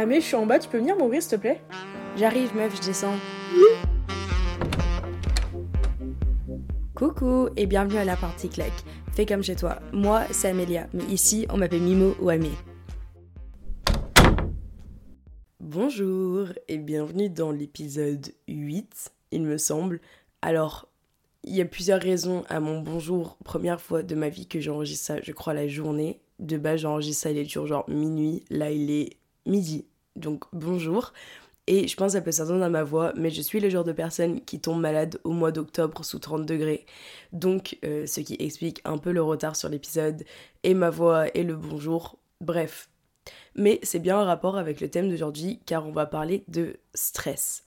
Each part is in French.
Ah mais je suis en bas, tu peux venir m'ouvrir s'il te plaît? J'arrive meuf, je descends. Coucou et bienvenue à la partie claque. Fais comme chez toi. Moi, c'est Amélia, mais ici, on m'appelle Mimo ou Amé. Bonjour et bienvenue dans l'épisode 8, il me semble. Alors, il y a plusieurs raisons à mon bonjour. Première fois de ma vie que j'enregistre ça, je crois, la journée. De base, j'enregistre ça, il est toujours genre minuit. Là, il est midi. Donc, bonjour. Et je pense que ça peut s'entendre à ma voix, mais je suis le genre de personne qui tombe malade au mois d'octobre sous 30 degrés. Donc, euh, ce qui explique un peu le retard sur l'épisode, et ma voix, et le bonjour. Bref. Mais c'est bien en rapport avec le thème d'aujourd'hui, car on va parler de stress.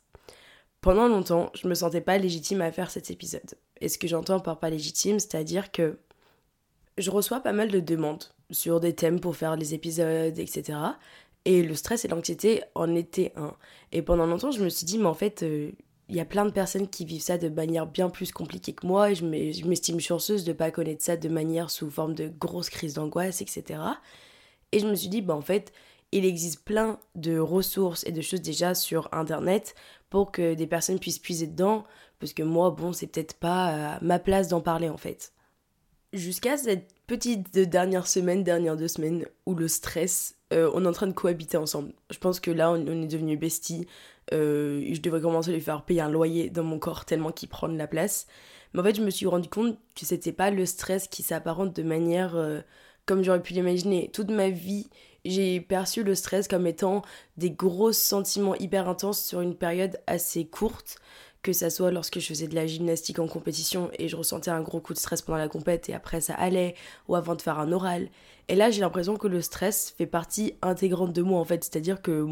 Pendant longtemps, je me sentais pas légitime à faire cet épisode. Et ce que j'entends par pas légitime, c'est-à-dire que je reçois pas mal de demandes sur des thèmes pour faire les épisodes, etc. Et le stress et l'anxiété en étaient un. Et pendant longtemps, je me suis dit, mais en fait, euh, il y a plein de personnes qui vivent ça de manière bien plus compliquée que moi. Et je m'estime chanceuse de ne pas connaître ça de manière sous forme de grosses crises d'angoisse, etc. Et je me suis dit, bah en fait, il existe plein de ressources et de choses déjà sur Internet pour que des personnes puissent puiser dedans. Parce que moi, bon, c'est peut-être pas euh, ma place d'en parler en fait. Jusqu'à cette petite dernière semaine, dernière deux semaines, où le stress euh, on est en train de cohabiter ensemble. Je pense que là, on, est devenus besties. Euh, je devrais commencer à lui faire payer un loyer dans mon corps tellement qu'il prend la place. Mais en fait, je me suis rendu compte que c'était pas le stress qui s'apparente de manière euh, comme j'aurais pu l'imaginer. Toute ma vie, j'ai perçu le stress comme étant des gros sentiments hyper intenses sur une période assez courte que ça soit lorsque je faisais de la gymnastique en compétition et je ressentais un gros coup de stress pendant la compète et après ça allait, ou avant de faire un oral. Et là, j'ai l'impression que le stress fait partie intégrante de moi en fait, c'est-à-dire que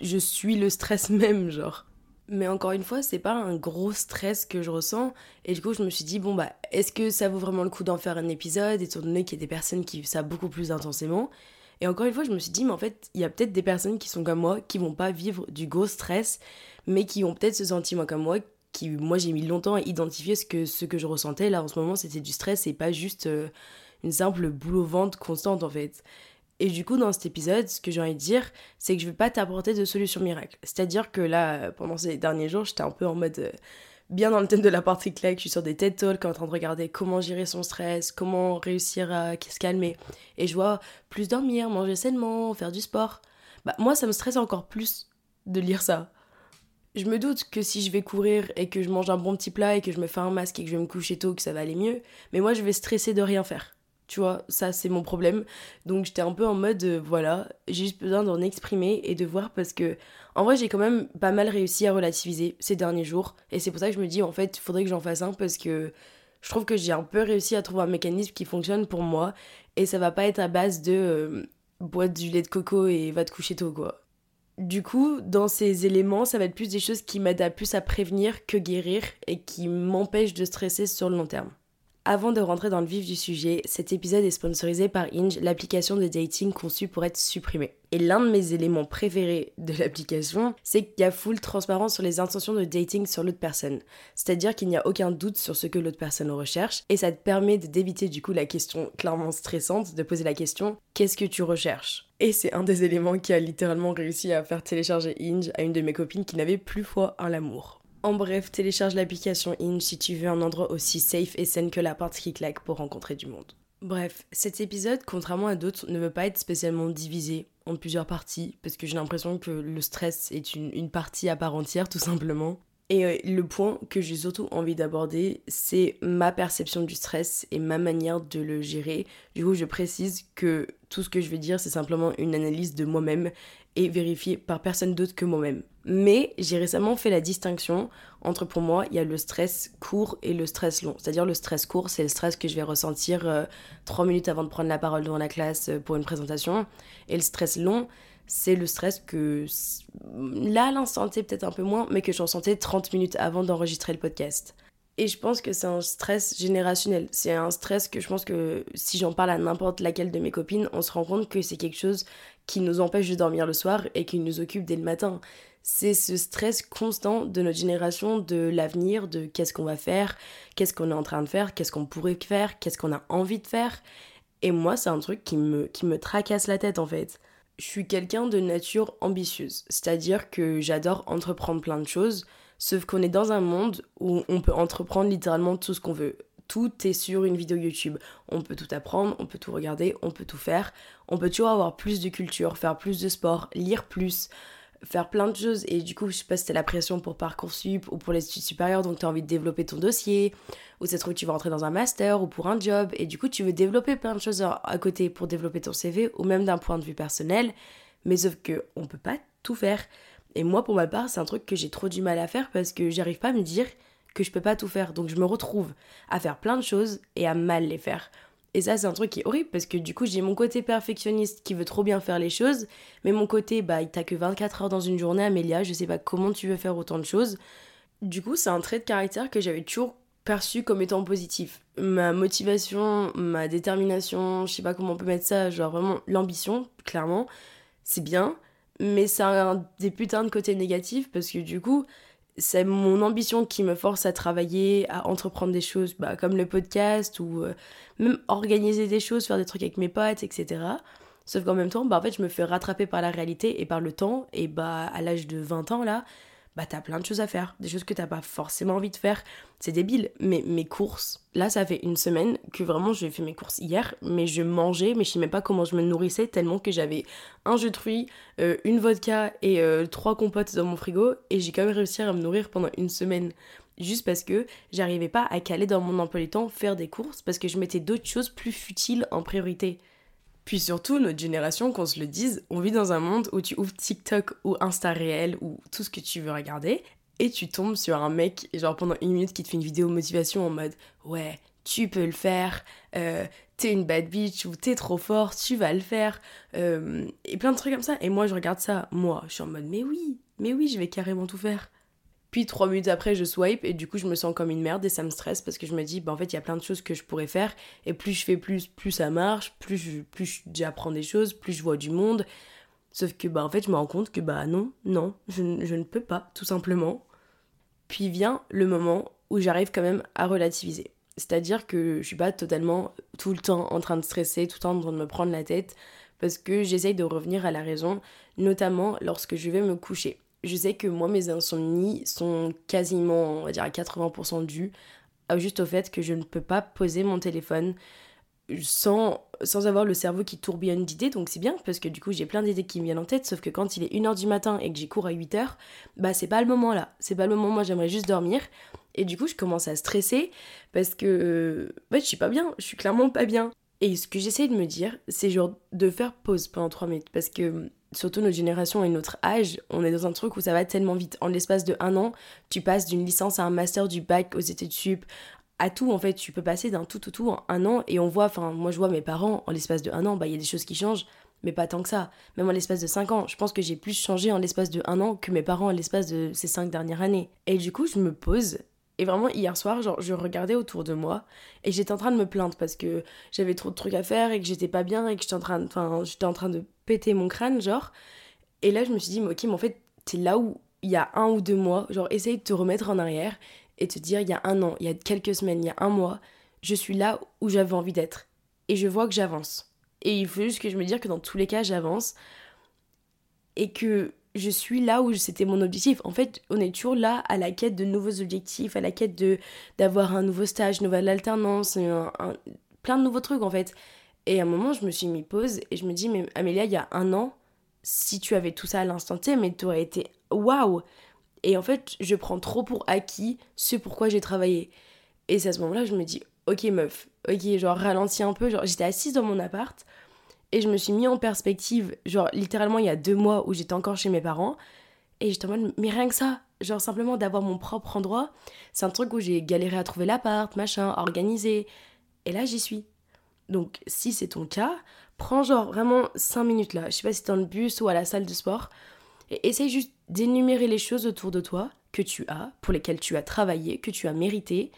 je suis le stress même, genre. Mais encore une fois, c'est pas un gros stress que je ressens. Et du coup, je me suis dit, bon, bah, est-ce que ça vaut vraiment le coup d'en faire un épisode, étant donné qu'il y a des personnes qui vivent ça beaucoup plus intensément? Et encore une fois, je me suis dit, mais en fait, il y a peut-être des personnes qui sont comme moi, qui vont pas vivre du gros stress, mais qui ont peut-être ce sentiment comme moi, qui, moi, j'ai mis longtemps à identifier ce que, je ressentais. Là, en ce moment, c'était du stress et pas juste euh, une simple boule au ventre constante, en fait. Et du coup, dans cet épisode, ce que j'ai envie de dire, c'est que je vais pas t'apporter de solution miracle. C'est-à-dire que là, pendant ces derniers jours, j'étais un peu en mode. Euh, bien dans le thème de la partie claque, je suis sur des TED Talks en train de regarder comment gérer son stress, comment réussir à se calmer. Et je vois plus dormir, manger sainement, faire du sport. Bah, moi, ça me stresse encore plus de lire ça je me doute que si je vais courir et que je mange un bon petit plat et que je me fais un masque et que je vais me coucher tôt, que ça va aller mieux, mais moi je vais stresser de rien faire. Tu vois, ça c'est mon problème. Donc j'étais un peu en mode, euh, voilà, j'ai juste besoin d'en exprimer et de voir parce que, en vrai, j'ai quand même pas mal réussi à relativiser ces derniers jours. Et c'est pour ça que je me dis, en fait, il faudrait que j'en fasse un parce que je trouve que j'ai un peu réussi à trouver un mécanisme qui fonctionne pour moi. Et ça va pas être à base de euh, du lait de coco et va te coucher tôt, quoi. Du coup, dans ces éléments, ça va être plus des choses qui m'aident à plus à prévenir que guérir et qui m'empêchent de stresser sur le long terme. Avant de rentrer dans le vif du sujet, cet épisode est sponsorisé par Inge, l'application de dating conçue pour être supprimée. Et l'un de mes éléments préférés de l'application, c'est qu'il y a full transparence sur les intentions de dating sur l'autre personne. C'est-à-dire qu'il n'y a aucun doute sur ce que l'autre personne recherche, et ça te permet d'éviter du coup la question clairement stressante, de poser la question qu'est-ce que tu recherches? Et c'est un des éléments qui a littéralement réussi à faire télécharger Inge à une de mes copines qui n'avait plus foi en l'amour. En bref, télécharge l'application Inch si tu veux un endroit aussi safe et sain que la porte qui claque pour rencontrer du monde. Bref, cet épisode, contrairement à d'autres, ne veut pas être spécialement divisé en plusieurs parties, parce que j'ai l'impression que le stress est une, partie à part entière, tout simplement. Et euh, le point que j'ai surtout envie d'aborder, c'est ma perception du stress et ma manière de le gérer. Du coup, je précise que tout ce que je vais dire, c'est simplement une analyse de moi-même et vérifiée par personne d'autre que moi-même. Mais j'ai récemment fait la distinction entre, pour moi, il y a le stress court et le stress long. C'est-à-dire le stress court, c'est le stress que je vais ressentir euh, trois minutes avant de prendre la parole devant la classe euh, pour une présentation. Et le stress long, c'est le stress que, là, l'instant T, peut-être un peu moins, mais que j'en sentais 30 minutes avant d'enregistrer le podcast. Et je pense que c'est un stress générationnel. C'est un stress que je pense que si j'en parle à n'importe laquelle de mes copines, on se rend compte que c'est quelque chose qui nous empêche de dormir le soir et qui nous occupe dès le matin. C'est ce stress constant de notre génération, de l'avenir, de qu'est-ce qu'on va faire, qu'est-ce qu'on est en train de faire, qu'est-ce qu'on pourrait faire, qu'est-ce qu'on a envie de faire. Et moi, c'est un truc qui me, qui me tracasse la tête en fait. je suis quelqu'un de nature ambitieuse, c'est-à-dire que j'adore entreprendre plein de choses, sauf qu'on est dans un monde où on peut entreprendre littéralement tout ce qu'on veut. Tout est sur une vidéo YouTube. On peut tout apprendre, on peut tout regarder, on peut tout faire. On peut toujours avoir plus de culture, faire plus de sport, lire plus, faire plein de choses. Et du coup, je sais pas si t'as la pression pour Parcoursup ou pour les études supérieures, donc tu as envie de développer ton dossier, ou c'est trop que tu vas rentrer dans un master ou pour un job, et du coup, tu veux développer plein de choses à côté pour développer ton CV, ou même d'un point de vue personnel. Mais sauf que on peut pas tout faire. Et moi, pour ma part, c'est un truc que j'ai trop du mal à faire parce que j'arrive pas à me dire que je peux pas tout faire. Donc je me retrouve à faire plein de choses et à mal les faire. Et ça, c'est un truc qui est horrible parce que du coup, j'ai mon côté perfectionniste qui veut trop bien faire les choses, mais mon côté, bah, t'as que 24 heures dans une journée, Amélia, je sais pas comment tu veux faire autant de choses. Du coup, c'est un trait de caractère que j'avais toujours perçu comme étant positif. Ma motivation, ma détermination, je sais pas comment on peut mettre ça, genre vraiment l'ambition, clairement, c'est bien, mais a un, des putains de côtés négatifs parce que du coup, c'est mon ambition qui me force à travailler, à entreprendre des choses bah, comme le podcast ou euh, même organiser des choses, faire des trucs avec mes potes, etc. Sauf qu'en même temps, bah, en fait, je me fais rattraper par la réalité et par le temps. Et bah, à l'âge de 20 ans, là, bah t'as plein de choses à faire, des choses que t'as pas forcément envie de faire. C'est débile, mais mes courses, là ça fait une semaine que vraiment j'ai fait mes courses hier, mais je mangeais, mais je sais même pas comment je me nourrissais tellement que j'avais un jus de fruits, euh, une vodka et euh, trois compotes dans mon frigo, et j'ai quand même réussi à me nourrir pendant une semaine. Juste parce que j'arrivais pas à caler dans mon emploi du temps faire des courses parce que je mettais d'autres choses plus futiles en priorité. Puis surtout, notre génération, qu'on se le dise, on vit dans un monde où tu ouvres TikTok ou Insta réel ou tout ce que tu veux regarder et tu tombes sur un mec, genre pendant une minute, qui te fait une vidéo motivation en mode Ouais, tu peux le faire, euh, t'es une bad bitch ou t'es trop fort, tu vas le faire, euh, et plein de trucs comme ça. Et moi, je regarde ça, moi, je suis en mode Mais oui, mais oui, je vais carrément tout faire. Puis trois minutes après, je swipe et du coup, je me sens comme une merde et ça me stresse parce que je me dis, bah en fait, il y a plein de choses que je pourrais faire et plus je fais plus, plus ça marche, plus plus j'apprends des choses, plus je vois du monde. Sauf que bah en fait, je me rends compte que bah non, non, je, je ne peux pas, tout simplement. Puis vient le moment où j'arrive quand même à relativiser. C'est-à-dire que je suis pas totalement tout le temps en train de stresser, tout le temps en train de me prendre la tête, parce que j'essaye de revenir à la raison, notamment lorsque je vais me coucher je sais que moi, mes insomnies sont quasiment, on va dire, à 80% dues juste au fait que je ne peux pas poser mon téléphone sans, sans avoir le cerveau qui tourbillonne d'idées. Donc c'est bien parce que du coup, j'ai plein d'idées qui me viennent en tête. Sauf que quand il est 1h du matin et que j'y cours à 8h, bah c'est pas le moment là. C'est pas le moment, moi j'aimerais juste dormir. Et du coup, je commence à stresser parce que bah, je suis pas bien. Je suis clairement pas bien. Et ce que j'essaie de me dire, c'est genre de faire pause pendant 3 minutes. Parce que surtout notre génération et notre âge, on est dans un truc où ça va tellement vite. En l'espace de un an, tu passes d'une licence à un master du bac aux études sup, à tout en fait. Tu peux passer d'un tout tout tout en un an et on voit, enfin moi je vois mes parents en l'espace de un an, bah il y a des choses qui changent, mais pas tant que ça. Même en l'espace de cinq ans, je pense que j'ai plus changé en l'espace de un an que mes parents en l'espace de ces cinq dernières années. Et du coup je me pose et vraiment, hier soir, genre, je regardais autour de moi et j'étais en train de me plaindre parce que j'avais trop de trucs à faire et que j'étais pas bien et que j'étais en j'étais en train de péter mon crâne, genre. Et là, je me suis dit, ok, mais en fait, t'es là où il y a un ou deux mois, genre, essaye de te remettre en arrière et te dire, il y a un an, il y a quelques semaines, il y a un mois, je suis là où j'avais envie d'être. Et je vois que j'avance. Et il faut juste que je me dise que dans tous les cas, j'avance. Et que je suis là où c'était mon objectif. En fait, on est toujours là à la quête de nouveaux objectifs, à la quête de d'avoir un nouveau stage, une nouvelle alternance, plein de nouveaux trucs en fait. Et à un moment, je me suis mis pause et je me dis, mais Amélia, il y a un an, si tu avais tout ça à l'instant T, mais tu aurais été waouh! Et en fait, je prends trop pour acquis ce pourquoi j'ai travaillé. Et c'est à ce moment-là, je me dis, ok meuf, ok, genre ralentis un peu. Genre, j'étais assise dans mon appart, et je me suis mis en perspective, genre littéralement il y a deux mois où j'étais encore chez mes parents. Et j'étais en mode, mais rien que ça, genre simplement d'avoir mon propre endroit, c'est un truc où j'ai galéré à trouver l'appart, machin, organisé. Et là j'y suis. Donc si c'est ton cas, prends genre vraiment cinq minutes là, je sais pas si t'es dans le bus ou à la salle de sport, et essaye juste d'énumérer les choses autour de toi que tu as, pour lesquelles tu as travaillé, que tu as mérité,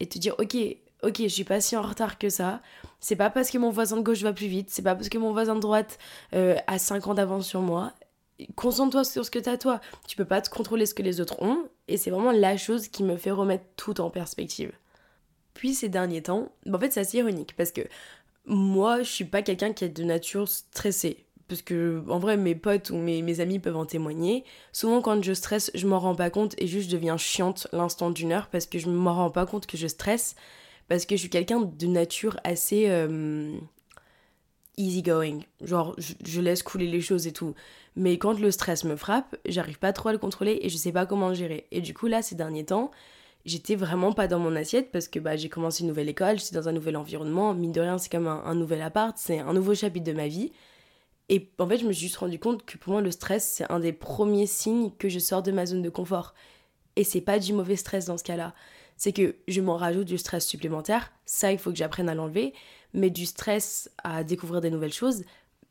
et te dire, ok, ok, je suis pas si en retard que ça. C'est pas parce que mon voisin de gauche va plus vite, c'est pas parce que mon voisin de droite euh, a 5 ans d'avance sur moi. Concentre-toi sur ce que t'as toi. Tu peux pas te contrôler ce que les autres ont, et c'est vraiment la chose qui me fait remettre tout en perspective. Puis ces derniers temps, en fait c'est assez ironique parce que moi je suis pas quelqu'un qui est de nature stressée parce que en vrai mes potes ou mes, mes amis peuvent en témoigner, souvent quand je stresse, je m'en rends pas compte et juste je deviens chiante l'instant d'une heure parce que je m'en rends pas compte que je stresse, parce que je suis quelqu'un de nature assez euh, easy going, genre je, je, laisse couler les choses et tout. Mais quand le stress me frappe, j'arrive pas trop à le contrôler et je sais pas comment le gérer. Et du coup là ces derniers temps, j'étais vraiment pas dans mon assiette parce que bah, j'ai commencé une nouvelle école, j'étais dans un nouvel environnement, mine de rien c'est comme un, nouvel appart, c'est un nouveau chapitre de ma vie. Et en fait je me suis juste rendu compte que pour moi le stress c'est un des premiers signes que je sors de ma zone de confort. Et c'est pas du mauvais stress dans ce cas-là. C'est que je m'en rajoute du stress supplémentaire, ça il faut que j'apprenne à l'enlever, mais du stress à découvrir des nouvelles choses,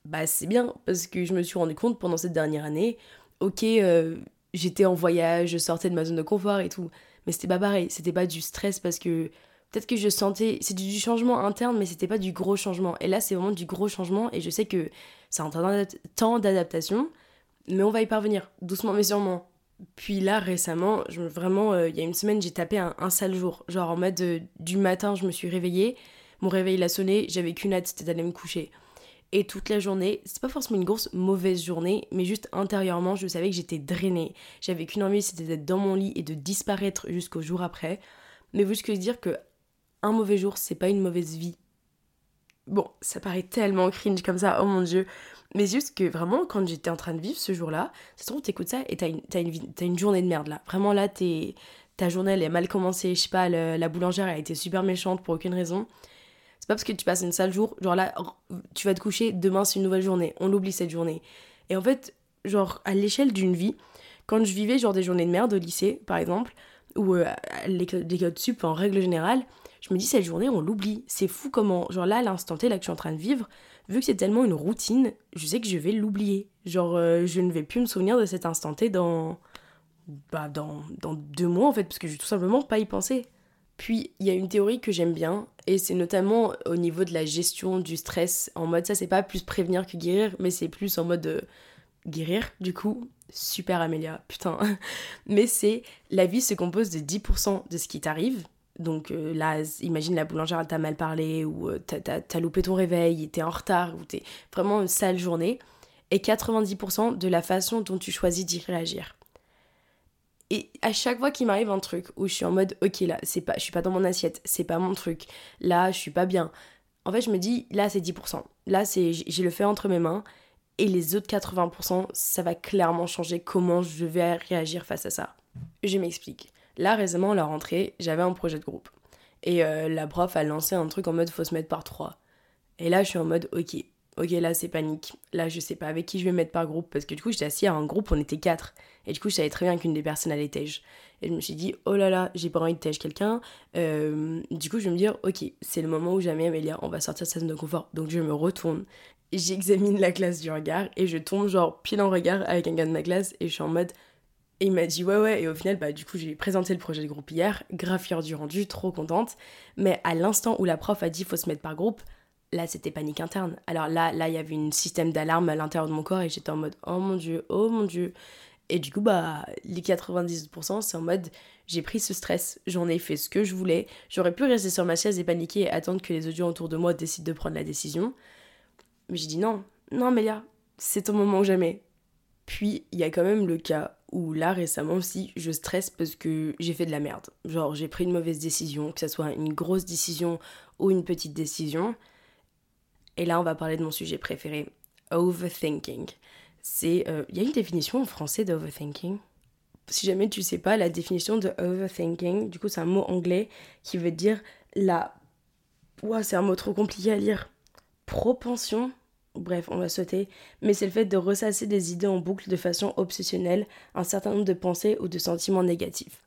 bah c'est bien parce que je me suis rendu compte pendant cette dernière année, ok, euh, j'étais en voyage, je sortais de ma zone de confort et tout, mais c'était pas pareil, c'était pas du stress parce que peut-être que je sentais, c'est du changement interne, mais c'était pas du gros changement. Et là, c'est vraiment du gros changement et je sais que c'est un temps d'adaptation, mais on va y parvenir, doucement mais sûrement. Puis là, récemment, vraiment, euh, il y a une semaine, j'ai tapé un, un, sale jour. Genre en mode euh, du matin, je me suis réveillée, mon réveil l'a sonné, j'avais qu'une hâte, c'était d'aller me coucher. Et toute la journée, c'est pas forcément une grosse mauvaise journée, mais juste intérieurement, je savais que j'étais drainée. J'avais qu'une envie, c'était d'être dans mon lit et de disparaître jusqu'au jour après. Mais vous que dire que un mauvais jour, c'est pas une mauvaise vie. Bon, ça paraît tellement cringe comme ça, oh mon dieu. Mais juste que vraiment, quand j'étais en train de vivre ce jour-là, ça se trouve, t'écoutes ça et t'as une, une, journée de merde là. Vraiment là, ta journée elle est mal commencée. Je sais pas, la boulangère a été super méchante pour aucune raison. Parce que tu passes une sale jour, genre là, tu vas te coucher, demain c'est une nouvelle journée. On l'oublie cette journée. Et en fait, genre, à l'échelle d'une vie, quand je vivais genre des journées de merde au lycée, par exemple, ou euh, à l'école sup en règle générale, je me dis cette journée, on l'oublie. C'est fou comment, genre là, l'instant T, là que je suis en train de vivre, vu que c'est tellement une routine, je sais que je vais l'oublier. Genre, euh, je ne vais plus me souvenir de cet instant T dans, bah, dans, dans deux mois en fait, parce que je vais tout simplement pas y penser. Puis il y a une théorie que j'aime bien, et c'est notamment au niveau de la gestion du stress. En mode, ça c'est pas plus prévenir que guérir, mais c'est plus en mode euh, guérir, du coup. Super Amélia, putain. mais c'est la vie se compose de 10% de ce qui t'arrive. Donc euh, là, imagine la boulangère t'a mal parlé, ou euh, t'as loupé ton réveil, t'es en retard, ou t'es vraiment une sale journée. Et 90% de la façon dont tu choisis d'y réagir. Et à chaque fois qu'il m'arrive un truc où je suis en mode ok là c'est pas je suis pas dans mon assiette, c'est pas mon truc. Là, je suis pas bien. En fait, je me dis là c'est 10%. Là c'est j'ai le fait entre mes mains et les autres 80%, ça va clairement changer comment je vais réagir face à ça. Je m'explique. Là récemment à la rentrée, j'avais un projet de groupe et euh, la prof a lancé un truc en mode faut se mettre par trois. Et là, je suis en mode ok, ok là c'est panique, là je sais pas avec qui je vais mettre par groupe parce que du coup j'étais assis à un groupe, on était quatre. Et du coup je savais très bien qu'une des personnes allait tège. Et je me suis dit oh là là j'ai pas envie de tège quelqu'un, euh, du coup je vais me dire ok c'est le moment où jamais Amélia on va sortir de sa zone de confort. Donc je me retourne, j'examine la classe du regard et je tombe genre pile en regard avec un gars de ma classe et je suis en mode et il m'a dit ouais ouais. Et au final bah du coup j'ai présenté le projet de groupe hier, grave du rendu, trop contente, mais à l'instant où la prof a dit faut se mettre par groupe là c'était panique interne. Alors là, là il y avait un système d'alarme à l'intérieur de mon corps et j'étais en mode oh mon dieu, oh mon dieu. Et du coup, bah, les 90%, c'est en mode j'ai pris ce stress, j'en ai fait ce que je voulais. J'aurais pu rester sur ma chaise et paniquer et attendre que les audios autour de moi décident de prendre la décision. Mais j'ai dit non, non, Mélia, c'est ton moment ou jamais. Puis, il y a quand même le cas où là, récemment aussi, je stresse parce que j'ai fait de la merde. Genre, j'ai pris une mauvaise décision, que ce soit une grosse décision ou une petite décision. Et là, on va parler de mon sujet préféré, overthinking. C'est, euh, il y a une définition en français d'overthinking? Si jamais tu sais pas la définition de overthinking, du coup c'est un mot anglais qui veut dire la, ouah c'est un mot trop compliqué à lire. Propension. Bref, on va sauter. Mais c'est le fait de ressasser des idées en boucle de façon obsessionnelle, un certain nombre de pensées ou de sentiments négatifs.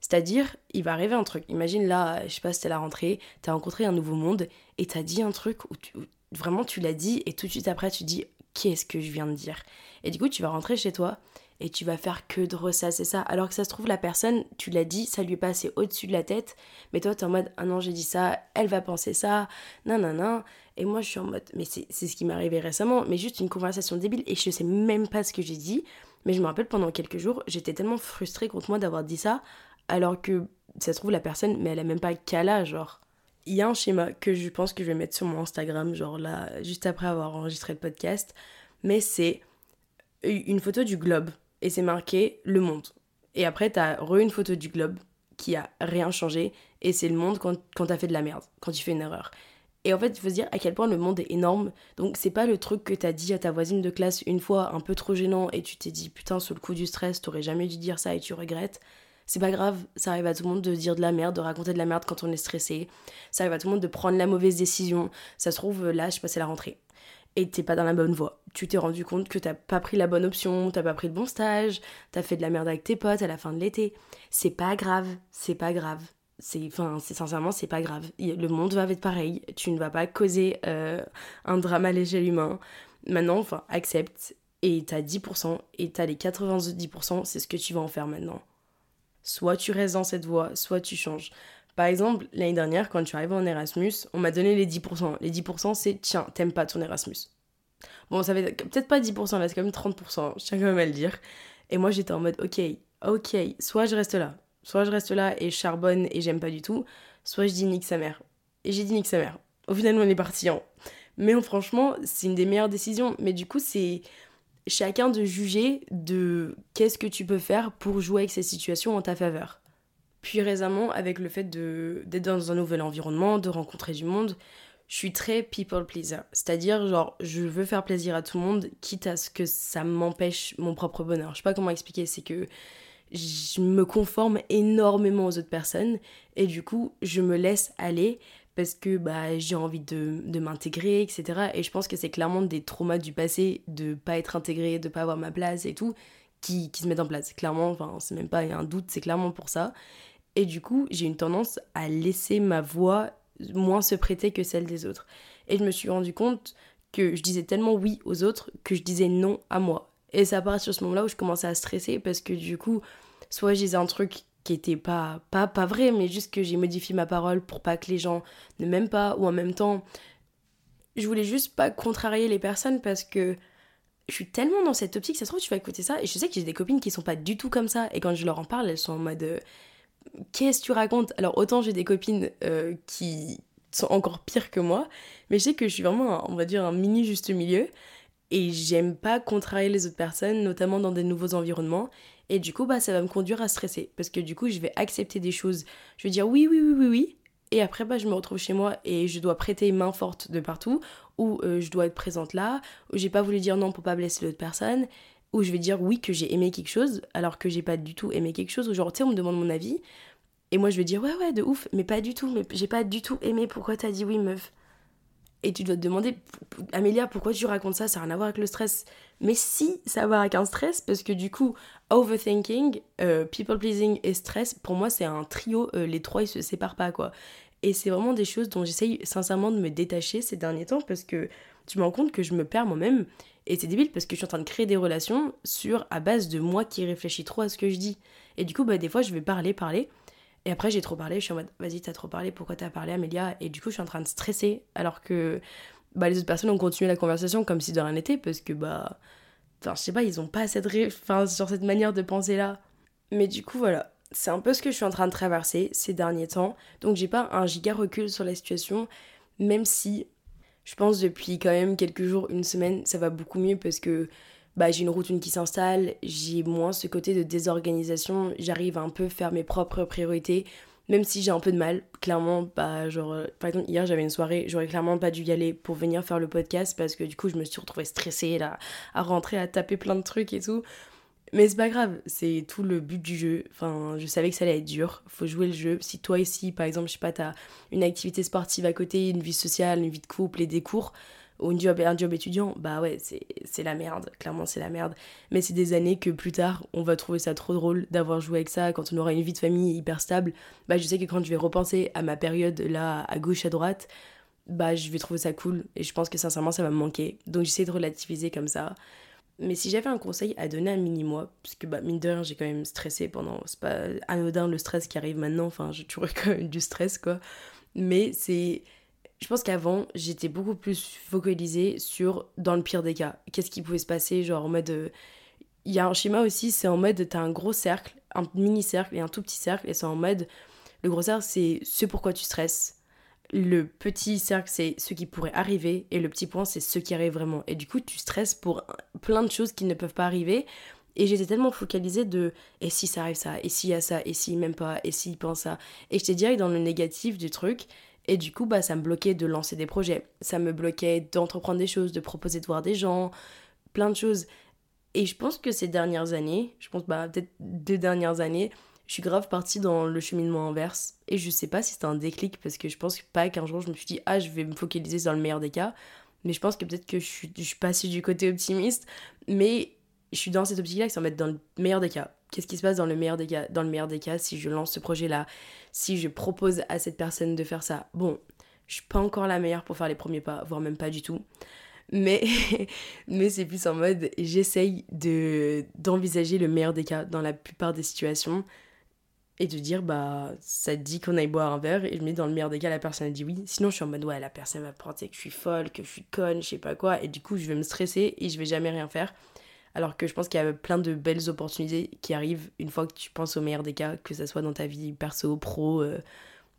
C'est-à-dire, il va arriver un truc. Imagine là, je sais pas, c'était la rentrée, t'as rencontré un nouveau monde et t'as dit un truc où, tu, vraiment tu l'as dit et tout de suite après tu dis qu'est-ce que je viens de dire? Et du coup tu vas rentrer chez toi et tu vas faire que de ressasser ça. Alors que ça se trouve la personne, tu l'as dit, ça lui est passé au-dessus de la tête, mais toi t'es en mode ah non j'ai dit ça, elle va penser ça, non non non. Et moi je suis en mode mais c'est ce qui m'est arrivé récemment, mais juste une conversation débile et je sais même pas ce que j'ai dit. Mais je me rappelle pendant quelques jours, j'étais tellement frustrée contre moi d'avoir dit ça, alors que ça se trouve la personne, mais elle a même pas âge, genre il y a un schéma que je pense que je vais mettre sur mon Instagram, genre là, juste après avoir enregistré le podcast. mais c'est une photo du globe et c'est marqué le monde. Et après, t'as re une photo du globe qui a rien changé et c'est le monde quand, quand t'as fait de la merde, quand tu fais une erreur. Et en fait, il faut se dire à quel point le monde est énorme. Donc, c'est pas le truc que t'as dit à ta voisine de classe une fois un peu trop gênant et tu t'es dit putain, sous le coup du stress, t'aurais jamais dû dire ça et tu regrettes. C'est pas grave, ça arrive à tout le monde de dire de la merde, de raconter de la merde quand on est stressé. Ça arrive à tout le monde de prendre la mauvaise décision. Ça se trouve, là, je sais pas, c'est la rentrée. Et t'es pas dans la bonne voie. Tu t'es rendu compte que t'as pas pris la bonne option, t'as pas pris le bon stage, t'as fait de la merde avec tes potes à la fin de l'été. C'est pas grave, c'est pas grave c'est enfin c'est sincèrement c'est pas grave le monde va être pareil tu ne vas pas causer euh, un drame à l'échelle humaine maintenant enfin accepte et t'as 10% et t'as les 90% c'est ce que tu vas en faire maintenant soit tu restes dans cette voie soit tu changes par exemple l'année dernière quand je suis arrivée en Erasmus on m'a donné les 10% les 10% c'est tiens t'aimes pas ton Erasmus bon ça fait peut-être pas 10% là c'est quand même 30% je tiens quand même à le dire et moi j'étais en mode ok ok soit je reste là Soit je reste là et charbonne et j'aime pas du tout, soit je dis nique sa mère. Et j'ai dit nique sa mère. Au final, on est parti hein. Mais franchement, c'est une des meilleures décisions. Mais du coup, c'est chacun de juger de qu'est-ce que tu peux faire pour jouer avec ces situations en ta faveur. Puis récemment, avec le fait d'être dans un nouvel environnement, de rencontrer du monde, je suis très people pleaser. C'est-à-dire, genre, je veux faire plaisir à tout le monde, quitte à ce que ça m'empêche mon propre bonheur. Je sais pas comment expliquer, c'est que je me conforme énormément aux autres personnes et du coup je me laisse aller parce que bah, j'ai envie de, de m'intégrer, etc. Et je pense que c'est clairement des traumas du passé de pas être intégré, de pas avoir ma place et tout, qui, qui se mettent en place. Clairement, enfin, c'est même pas un doute, c'est clairement pour ça. Et du coup, j'ai une tendance à laisser ma voix moins se prêter que celle des autres. Et je me suis rendu compte que je disais tellement oui aux autres que je disais non à moi. Et ça part sur ce moment-là où je commençais à stresser parce que du coup, soit je disais un truc qui était pas, pas, pas vrai, mais juste que j'ai modifié ma parole pour pas que les gens ne m'aiment pas, ou en même temps, je voulais juste pas contrarier les personnes parce que je suis tellement dans cette optique, ça se trouve, tu vas écouter ça, et je sais que j'ai des copines qui sont pas du tout comme ça, et quand je leur en parle, elles sont en mode euh, Qu'est-ce que tu racontes? Alors, autant j'ai des copines euh, qui sont encore pires que moi, mais je sais que je suis vraiment, on va dire, un mini juste milieu, et j'aime pas contrarier les autres personnes, notamment dans des nouveaux environnements. Et du coup, bah, ça va me conduire à stresser. Parce que du coup, je vais accepter des choses. Je vais dire oui, oui, oui, oui, oui. Et après, bah, je me retrouve chez moi et je dois prêter main forte de partout. Ou euh, je dois être présente là. Ou j'ai pas voulu dire non pour pas blesser l'autre personne. Ou je vais dire oui que j'ai aimé quelque chose alors que j'ai pas du tout aimé quelque chose. Ou genre, tu sais, on me demande mon avis. Et moi, je vais dire ouais, ouais, de ouf. Mais pas du tout. Mais j'ai pas du tout aimé pourquoi t'as dit oui, meuf? Et tu dois te demander, Amélia, pourquoi tu racontes ça? Ça n'a rien à voir avec le stress. Mais si, ça a à voir avec un stress, parce que du coup, overthinking, euh, people pleasing et stress, pour moi, c'est un trio. Euh, les trois, ils se séparent pas, quoi. Et c'est vraiment des choses dont j'essaye sincèrement de me détacher ces derniers temps, parce que tu me rends compte que je me perds moi-même. Et c'est débile parce que je suis en train de créer des relations sur à base de moi qui réfléchis trop à ce que je dis. Et du coup, bah, des fois, je vais parler, parler. Et après, j'ai trop parlé, je suis en mode, vas-y, t'as trop parlé, pourquoi t'as parlé, Amélia Et du coup, je suis en train de stresser, alors que bah, les autres personnes ont continué la conversation comme si de rien n'était, parce que, bah, enfin, je sais pas, ils ont pas cette, enfin, sur cette manière de penser là. Mais du coup, voilà, c'est un peu ce que je suis en train de traverser ces derniers temps. Donc, j'ai pas un giga recul sur la situation, même si je pense depuis quand même quelques jours, une semaine, ça va beaucoup mieux parce que bah, j'ai une routine qui s'installe, j'ai moins ce côté de désorganisation, j'arrive à un peu faire mes propres priorités, même si j'ai un peu de mal, clairement, bah, genre, euh, par exemple, hier j'avais une soirée, j'aurais clairement pas dû y aller pour venir faire le podcast parce que du coup je me suis retrouvée stressée là, à rentrer, à taper plein de trucs et tout. Mais c'est pas grave, c'est tout le but du jeu. Enfin, je savais que ça allait être dur, faut jouer le jeu. Si toi ici, par exemple, je sais pas, t'as une activité sportive à côté, une vie sociale, une vie de couple et des cours, ou job, un job étudiant, bah ouais, c'est la merde, clairement c'est la merde. Mais c'est des années que plus tard, on va trouver ça trop drôle d'avoir joué avec ça, quand on aura une vie de famille hyper stable. Bah je sais que quand je vais repenser à ma période là, à gauche, à droite, bah je vais trouver ça cool. Et je pense que sincèrement, ça va me manquer. Donc j'essaie de relativiser comme ça. Mais si j'avais un conseil à donner à mini-moi, puisque bah, mine de rien, j'ai quand même stressé pendant. C'est pas anodin le stress qui arrive maintenant, enfin, j'ai toujours quand même du stress, quoi. Mais c'est je pense qu'avant, j'étais beaucoup plus focalisée sur, dans le pire des cas, qu'est-ce qui pouvait se passer, genre en mode... Euh, il y a un schéma aussi, c'est en mode, t'as un gros cercle, un mini cercle et un tout petit cercle, et c'est en mode, le gros cercle, c'est ce pourquoi tu stresses. le petit cercle, c'est ce qui pourrait arriver, et le petit point, c'est ce qui arrive vraiment. Et du coup, tu stresses pour plein de choses qui ne peuvent pas arriver. Et j'étais tellement focalisée de et si ça arrive ça, et s'il y a ça, et s'il m'aime pas, et s'il pense ça. Et j'étais direct dans le négatif du truc. Et du coup, bah, ça me bloquait de lancer des projets. Ça me bloquait d'entreprendre des choses, de proposer de voir des gens, plein de choses. Et je pense que ces dernières années, je pense bah, peut-être deux dernières années, je suis grave partie dans le cheminement inverse. Et je sais pas si c'était un déclic, parce que je pense pas qu'un jour je me suis dit, ah, je vais me focaliser dans le meilleur des cas. Mais je pense que peut-être que je suis, je suis passée du côté optimiste. Mais je suis dans cette optique-là, qui s'en mettre dans le meilleur des cas. Qu'est-ce qui se passe dans le meilleur des cas Dans le meilleur des cas, si je lance ce projet-là, si je propose à cette personne de faire ça. Bon, je suis pas encore la meilleure pour faire les premiers pas, voire même pas du tout. Mais, mais c'est plus en mode, j'essaye de, d'envisager le meilleur des cas dans la plupart des situations et de dire bah ça dit qu'on aille boire un verre et je dans le meilleur des cas la personne a dit oui sinon je suis en mode ouais la personne va penser que je suis folle que je suis conne je sais pas quoi et du coup je vais me stresser et je vais jamais rien faire alors que je pense qu'il y a plein de belles opportunités qui arrivent une fois que tu penses au meilleur des cas que ça soit dans ta vie perso pro euh,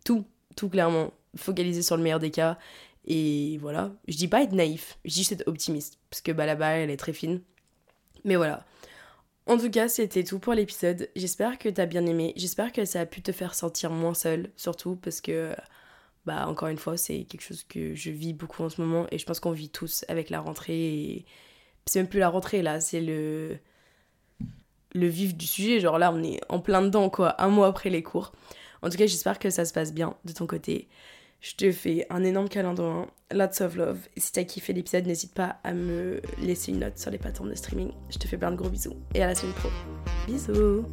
tout tout clairement focaliser sur le meilleur des cas et voilà je dis pas être naïf je dis être optimiste parce que bah la balle elle est très fine mais voilà en tout cas, c'était tout pour l'épisode. J'espère que t'as bien aimé. J'espère que ça a pu te faire sentir moins seul, surtout parce que, bah, encore une fois, c'est quelque chose que je vis beaucoup en ce moment et je pense qu'on vit tous avec la rentrée. C'est même plus la rentrée là, c'est le le vif du sujet. Genre là, on est en plein dedans, quoi, un mois après les cours. En tout cas, j'espère que ça se passe bien de ton côté. Je te fais un énorme calendrier, lots of love. Et si t'as kiffé l'épisode, n'hésite pas à me laisser une note sur les plateformes de streaming. Je te fais plein de gros bisous. Et à la semaine pro. Bisous